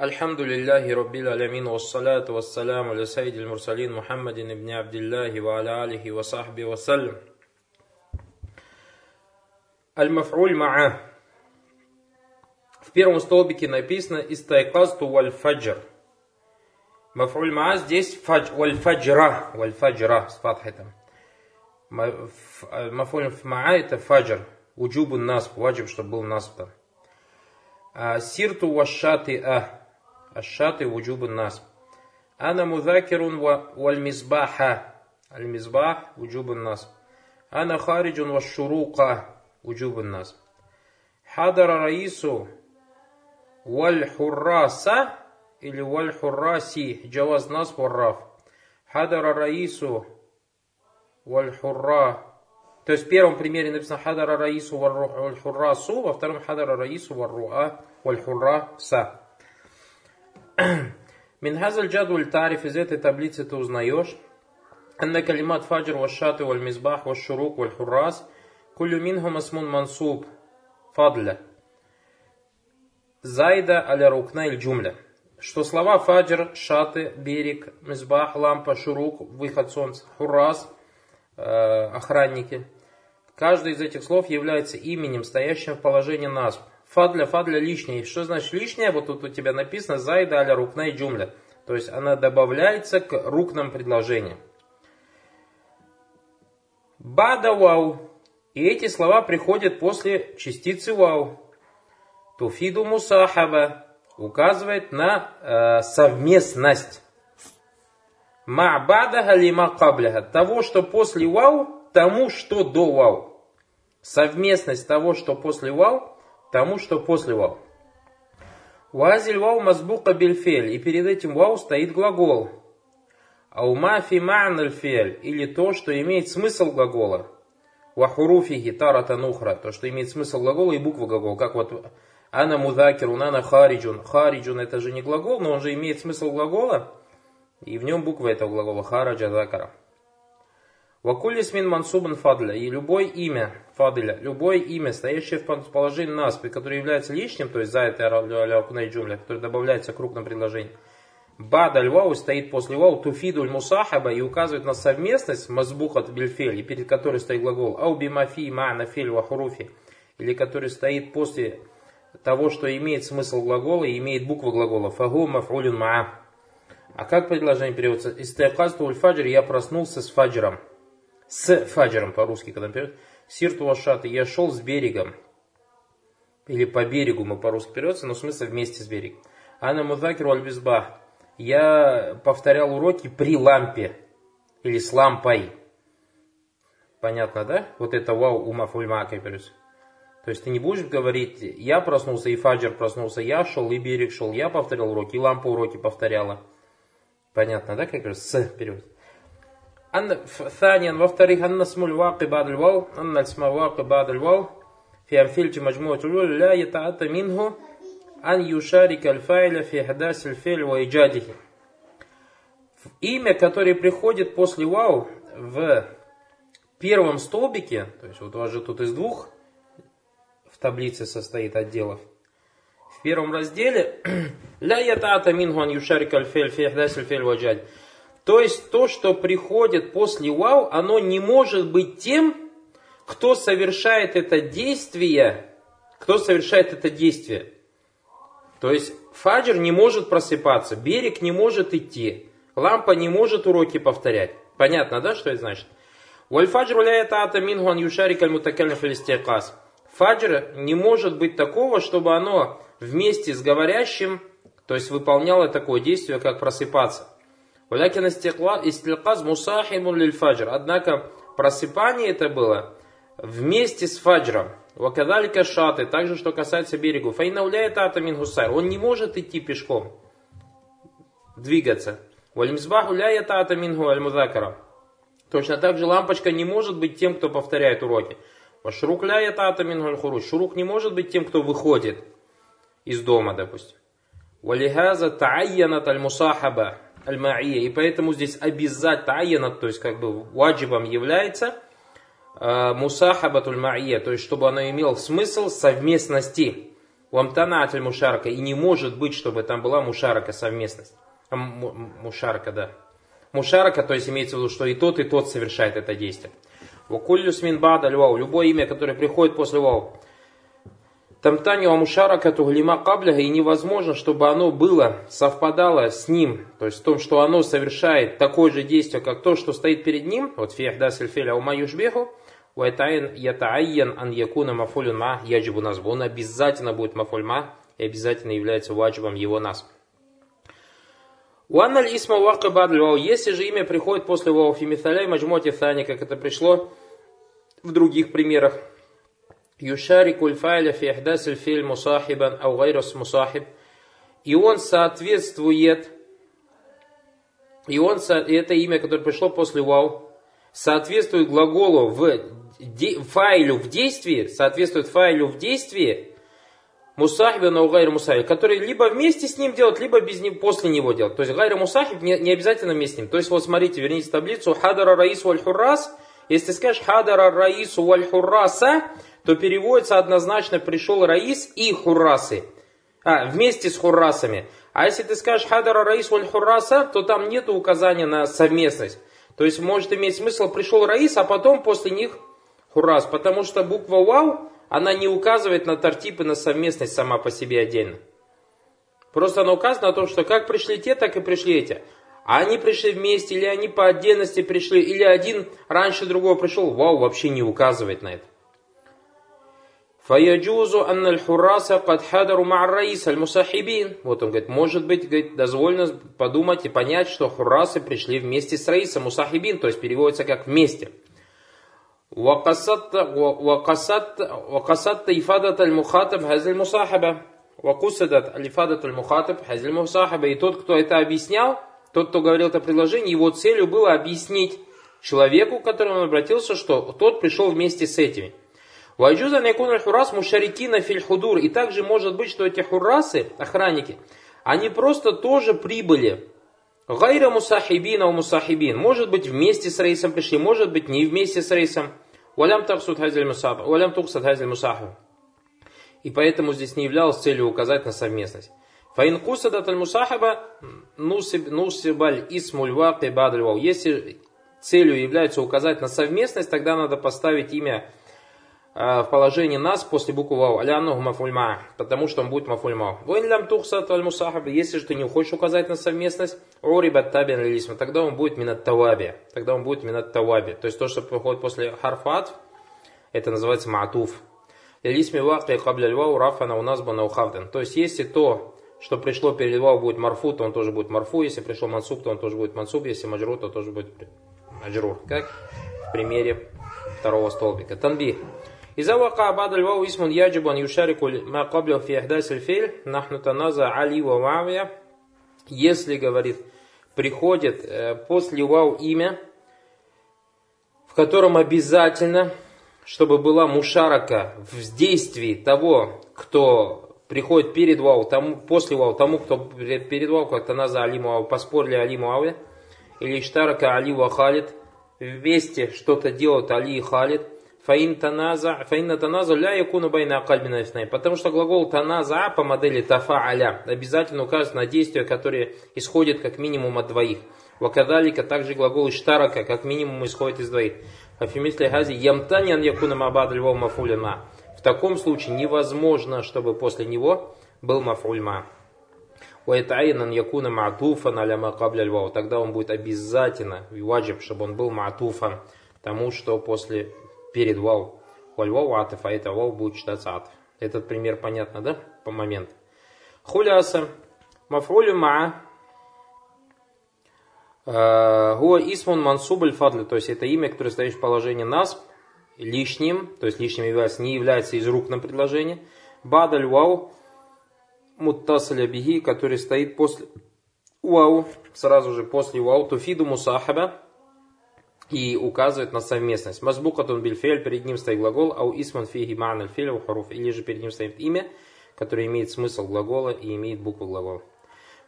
الحمد لله رب العالمين والصلاة والسلام على سيد المرسلين محمد بن عبد الله وعلى آله وصحبه وسلم Аль-Маф'уль Ма'а. В первом столбике написано Истайкасту валь фаджр. Маф'уль Ма'а здесь фадж, валь фаджра. Валь фаджра с фатхой Маф'уль Ма'а это фаджр. Уджубу нас, ваджиб, чтобы был нас там. А, сирту вашаты а. Ашаты вуджубу нас. Ана мудакирун валь мизбаха. Аль мизбах вуджубу нас. Ана хариджун вашшурука. وجوب الناس حضر رئيس والحراسة или والحراسي جواز نصب والراف حضر الرئيس والحرا то есть в первом примере написано حضر الرئيس والحراس во втором حضر الرئيس والرؤى والحراسة من هذا الجدول تعرف из этой таблицы ты узнаешь أن كلمات فجر والشاط والمصباح والشروق والحراس Кулю минхум асмун мансуб фадля. Зайда аля рукна иль джумля. Что слова фаджр, шаты, берег, мизбах, лампа, шурук, выход солнца, хурас, э, охранники. Каждый из этих слов является именем, стоящим в положении нас. Фадля, фадля лишнее. Что значит лишнее? Вот тут у тебя написано зайда аля рукна и джумля. То есть она добавляется к рукным предложениям. Бада вау и эти слова приходят после частицы вау. Туфиду мусахаба указывает на э, совместность. Ма'бада галима кабляха. Того, что после вау, тому, что до вау. Совместность того, что после вау, тому, что после вау. Вазиль вау мазбука бильфель. И перед этим вау стоит глагол. Аума фи ма'наль Или то, что имеет смысл глагола. Вахуруфихи таратан ухра. То, что имеет смысл глагола и буква глагола. Как вот ана мудакирун, ана хариджун. Хариджун это же не глагол, но он же имеет смысл глагола. И в нем буква этого глагола. Хараджа закара. Вакулис мин мансубан фадля. И любое имя фадля, любое имя, стоящее в положении нас, которое является лишним, то есть за это аля джумля, которое добавляется к крупным предложениям, Бада вау стоит после вау туфидуль мусахаба и указывает на совместность мазбухат бильфель, и перед которой стоит глагол ау бимафи ма'на фель вахуруфи, или который стоит после того, что имеет смысл глагола и имеет букву глагола. Фагу маф'улюн ма'a. А как предложение переводится? Истайқазту уль фаджр, я проснулся с фаджром. С фаджром по-русски, когда переводится. Сирту вашаты, я шел с берегом. Или по берегу мы по-русски переводится, но смысл вместе с берегом. Ана мудакир аль я повторял уроки при лампе или с лампой. Понятно, да? Вот это вау ума фульмака То есть ты не будешь говорить, я проснулся, и фаджр проснулся, я шел, и берег шел, я повторял уроки, и лампа уроки повторяла. Понятно, да, как раз с перевод. ثانيا во-вторых أن اسم الواقع بعد الواو أن اسم الواقع بعد الواو في أمثلة مجموعة الأولى لا يتعدى منه ан юшарик аль-файля фи хадас аль-филь ва иджадихи. Имя, которое приходит после вау в первом столбике, то есть вот у вас же тут из двух в таблице состоит отделов. В первом разделе ля ятата минху ан юшарик аль-филь фи хадас аль-филь ва То есть то, что приходит после вау, оно не может быть тем, кто совершает это действие, кто совершает это действие. То есть фаджр не может просыпаться, берег не может идти, лампа не может уроки повторять. Понятно, да, что это значит? Вальфаджр ата мингу ан юшарик аль Фаджр не может быть такого, чтобы оно вместе с говорящим, то есть выполняло такое действие, как просыпаться. Валякин истилказ мусахимун лиль фаджр. Однако просыпание это было вместе с фаджром. Вакадалика шаты, также что касается берегу. Файнауляет атамин гусар. Он не может идти пешком, двигаться. Вальмзбаху ляет атамин аль Точно так же лампочка не может быть тем, кто повторяет уроки. Вашрук ляет атамин хуруш. Шурук не может быть тем, кто выходит из дома, допустим. Валихаза та'айянат аль-мусахаба аль-ма'ия. И поэтому здесь обязательно та'айянат, то есть как бы ваджибом является – Э, мусахабатуль ма'ия, то есть чтобы оно имело смысл совместности. Уамтанат мушарка. И не может быть, чтобы там была мушарака, совместность. А, мушарка, да. Мушарака, то есть имеется в виду, что и тот, и тот совершает это действие. Вакуллюс мин бада. Любое имя, которое приходит после вау. Тамтани амушарака туглима кабляха. И невозможно, чтобы оно было, совпадало с ним. То есть в том, что оно совершает такое же действие, как то, что стоит перед ним. Вот фиахда сельфеля ума юшбеху. Ятаайян ан якуна мафулюн ма яджибу назбу. Он обязательно будет мафульма и обязательно является ваджибом его нас. Уанналь исма вака бадль Если же имя приходит после вау фимиталяй маджмоти thani, как это пришло в других примерах. Юшарику файля фи ихдас филь мусахибан ау мусахиб. И он соответствует, и он, это имя, которое пришло после вау, соответствует глаголу в файлу в действии, соответствует файлу в действии, Мусахиб на гайр мусахиб, который либо вместе с ним делать, либо без него, после него делать. То есть гайр мусахиб не, не обязательно вместе с ним. То есть вот смотрите, верните таблицу хадара раис валь хуррас. Если ты скажешь хадара раису валь хурраса, то переводится однозначно пришел раис и хуррасы. А, вместе с хуррасами. А если ты скажешь хадара раис валь хурраса, то там нет указания на совместность. То есть может иметь смысл пришел раис, а потом после них хуррас. Потому что буква вау она не указывает на тартип и на совместность сама по себе отдельно. Просто она указывает на том, что как пришли те, так и пришли эти. А они пришли вместе, или они по отдельности пришли, или один раньше другого пришел. Вау, вообще не указывает на это. Фаяджузу анна хураса кад хадару раис аль-мусахибин. Вот он говорит, может быть, говорит, дозволено подумать и понять, что хурасы пришли вместе с раисом мусахибин, то есть переводится как вместе. وقصدت وقصدت وقصدت إفادة المخاطب هذه المصاحبة وقصدت الإفادة المخاطب هذه المصاحبة и тот, кто это объяснял, тот, кто говорил это предложение, его целью было объяснить человеку, к которому он обратился, что тот пришел вместе с этими. Вайджуза некун хурас мушарикина филь худур. И также может быть, что эти хурасы, охранники, они просто тоже прибыли. Гайра мусахибина у мусахибин. Может быть вместе с рейсом пришли, может быть не вместе с рейсом. Валям таксуд хазиль мусахаб. Валям туксад хазиль мусахаб. И поэтому здесь не являлось целью указать на совместность. Фаин кусадат аль мусахаба нусибаль исмуль ваки бадль Если целью является указать на совместность, тогда надо поставить имя в положении нас после буквы вау. Алянуху мафульма. Потому что он будет мафульма. Войн лям тухсат аль мусахаб. Если же ты не хочешь указать на совместность, урибат табин лисма. Тогда он будет минат таваби. Тогда он будет минат таваби. То есть то, что приходит после харфат, это называется маатуф. Лисми ваки кабля вау рафана у нас на ухавден. То есть если то, что пришло перед вау будет марфу, то он тоже будет марфу. Если пришел мансуб, то он тоже будет мансуб. Если маджру, то тоже будет маджрур. Как в примере второго столбика. Танби. إذا وقع بعد الواو اسم يجب أن يشارك ما قبله في إحداث الفعل نحن تنازع علي ومعاوية если, говорит, приходит э, после вау имя, в котором обязательно, чтобы была мушарака в действии того, кто приходит перед вау, тому, после вау, тому, кто перед вау, как Таназа Али Муау, поспорили Али Муаве, или Штарака Али Вахалид, вместе что-то делают Али и Халид, Фаин таназа, фаин таназа ля якуну байна акальбина ифнай. Потому что глагол таназа по модели тафа аля обязательно указывает на действие, которое исходит как минимум от двоих. Вакадалика также глагол иштарака как минимум исходит из двоих. Афимисли хази ямтанян якуна мабад львов мафулина. В таком случае невозможно, чтобы после него был мафульма. Уайтаинан якуна матуфан аля макабля львов. Тогда он будет обязательно, ваджиб, чтобы он был матуфан тому, что после перед вау. Валь вау атф, а это вау будет читаться атф. Этот пример понятно, да? По момент. Хуляса. Мафрулю ма. Э, Гуа исмун мансуб фадли. То есть это имя, которое стоит в положении нас лишним, то есть лишним является, не является из рук на предложение. Бадаль вау муттасаля биги, который стоит после вау, сразу же после вау, туфиду мусахаба, и указывает на совместность. Мазбукатун бильфель, перед ним стоит глагол, ау исман фиги ма'наль филь харуф, или же перед ним стоит имя, которое имеет смысл глагола и имеет букву глагола.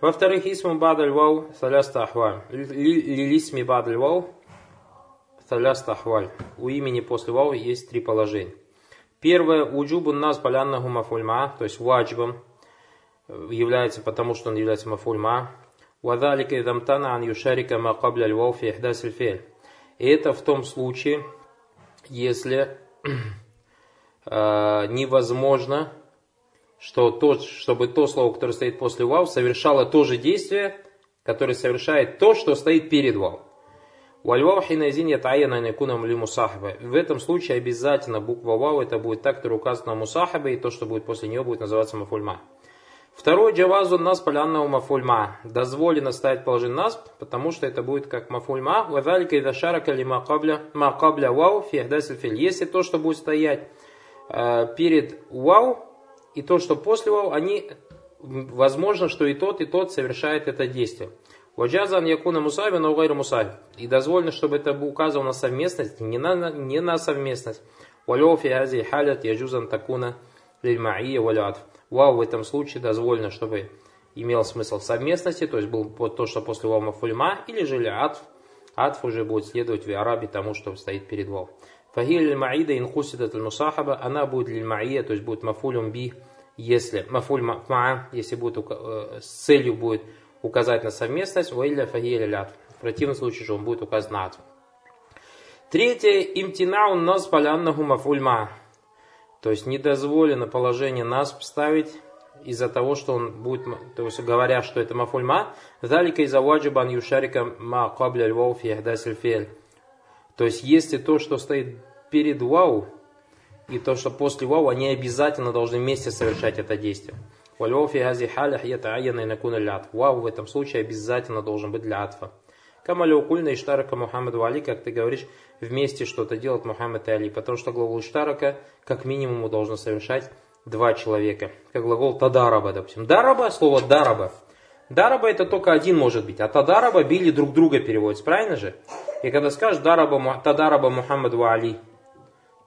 Во-вторых, исман бадаль вау, саляста ахваль. Лилисми бадаль вау, саляста ахваль. У имени после вау есть три положения. Первое, уджубу нас поляннаху мафульма, то есть ваджибом является потому, что он является мафульма. Вадалика идамтана ан юшарика ма кабля львов и И это в том случае, если э, невозможно, что то, чтобы то слово, которое стоит после вау, совершало то же действие, которое совершает то, что стоит перед вау. В этом случае обязательно буква вау это будет так, которая указана на мусахаба, и то, что будет после нее, будет называться мафульма. Второй джавазу нас полянного мафульма. Дозволено ставить положение нас, потому что это будет как мафульма. Вавалика ида шарака ли макабля, макабля вау фихдасиль филь. Если то, что будет стоять э, перед вау, и то, что после вау, они, возможно, что и тот, и тот совершает это действие. Ваджазан якуна мусави, но гайру мусави. И дозволено, чтобы это указывало на совместность, не на, не на совместность. Валёу фи ази халят яджузан такуна лиль маия валятф. Вау в этом случае дозволено, чтобы имел смысл совместности, то есть был то, что после вау мафульма, или же ли атф. Уже будет следовать в арабе тому, что стоит перед вау. Фахиль маида инхусидат мусахаба, она будет лиль маия, то есть будет мафулюм би, если мафуль ма, если будет э, с целью будет указать на совместность, уилля фахиль лят. В противном случае же он будет указан на атф. Третье, имтинаун нас поляннаху мафуль ма. То есть недозволено положение нас ставить из-за того, что он будет, то есть говоря, что это мафульма, залика из-за ваджибан юшарика ма кабля львов фихдасиль То есть если то, что стоит перед вау, и то, что после вау, они обязательно должны вместе совершать это действие. Вау в этом случае обязательно должен быть для атфа. Камаля укульна и штарака Мухаммаду Али, как ты говоришь, вместе что-то делать Мухаммад и Али. Потому что глагол штарака как минимум должно совершать два человека. Как глагол тадараба, допустим. Дараба, слово дараба. Дараба это только один может быть. А тадараба били друг друга переводится, правильно же? И когда скажешь дараба, тадараба Мухаммаду Али,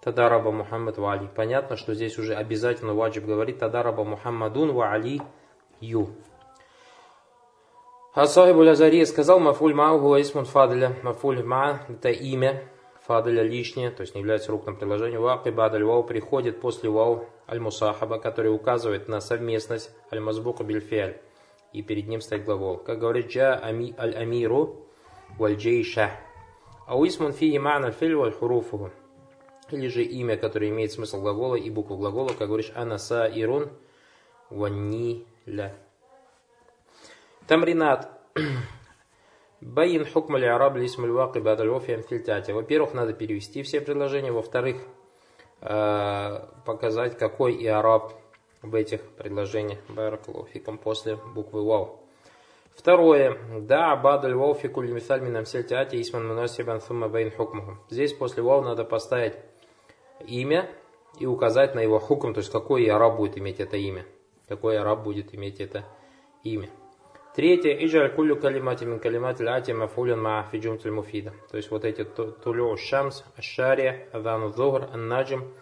тадараба Мухаммад ва Али. Понятно, что здесь уже обязательно ваджиб говорит тадараба Мухаммадун ва Али ю. Асахибу Лазария сказал, мафуль мау исмун фадля. Мафуль ма это имя, фадля лишнее, то есть не является рукным приложением. Ваки бадаль вау приходит после вау аль-мусахаба, который указывает на совместность аль-мазбука бильфиаль. И перед ним стоит глагол. Как говорит джа ами, аль-амиру валь-джейша. Ауисмун фи иман аль-филь валь-хуруфуху. Или же имя, которое имеет смысл глагола и букву глагола, как говоришь, анаса ирун ванниля. Тамринат. Баин хукма араб лисмуль ваки бадаль фильтати. Во-первых, надо перевести все предложения. Во-вторых, э, показать, какой и араб в этих предложениях. Баракалуфиком после буквы вау. Второе. Да, бадаль вау фикуль мисаль минам сельтяти исман мунасибан сумма бейн хукмаху. Здесь после вау надо поставить имя и указать на его хукм, то есть какой араб будет иметь это имя. Какой араб будет иметь это имя. Третье, иджаль кулю калимати мин калимати ляти мафулин ма фиджум муфида. То есть вот эти тулю шамс, ашария, адану зухр, аннаджим,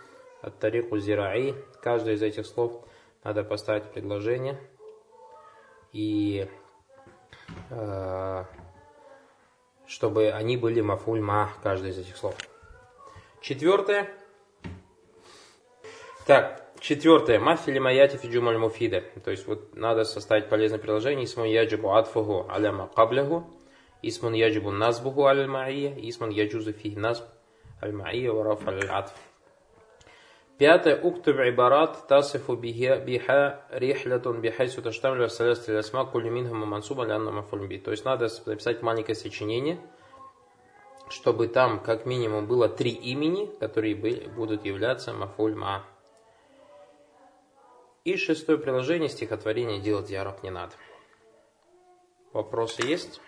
ат-тарику зираи. Каждое из этих слов надо поставить предложение. И э, чтобы они были мафуль ма, каждый из этих слов. Четвертое. Так, Четвертое. Мафили маяти фиджумаль муфида. То есть вот надо составить полезное приложение. Исмун яджибу адфуху аляма кабляху. Исмун яджибу назбуху аль маия. Исмун яджузу фи назб аль маия вараф аль адф. Пятое. Уктуб ибарат тасифу биха рихлятун бихайсу таштамлю саляст лясма кулю минхама мансуба лянна мафульби. То есть надо написать маленькое сочинение, чтобы там как минимум было три имени, которые будут являться мафульма. И шестое приложение стихотворения делать ярок не надо. Вопросы есть?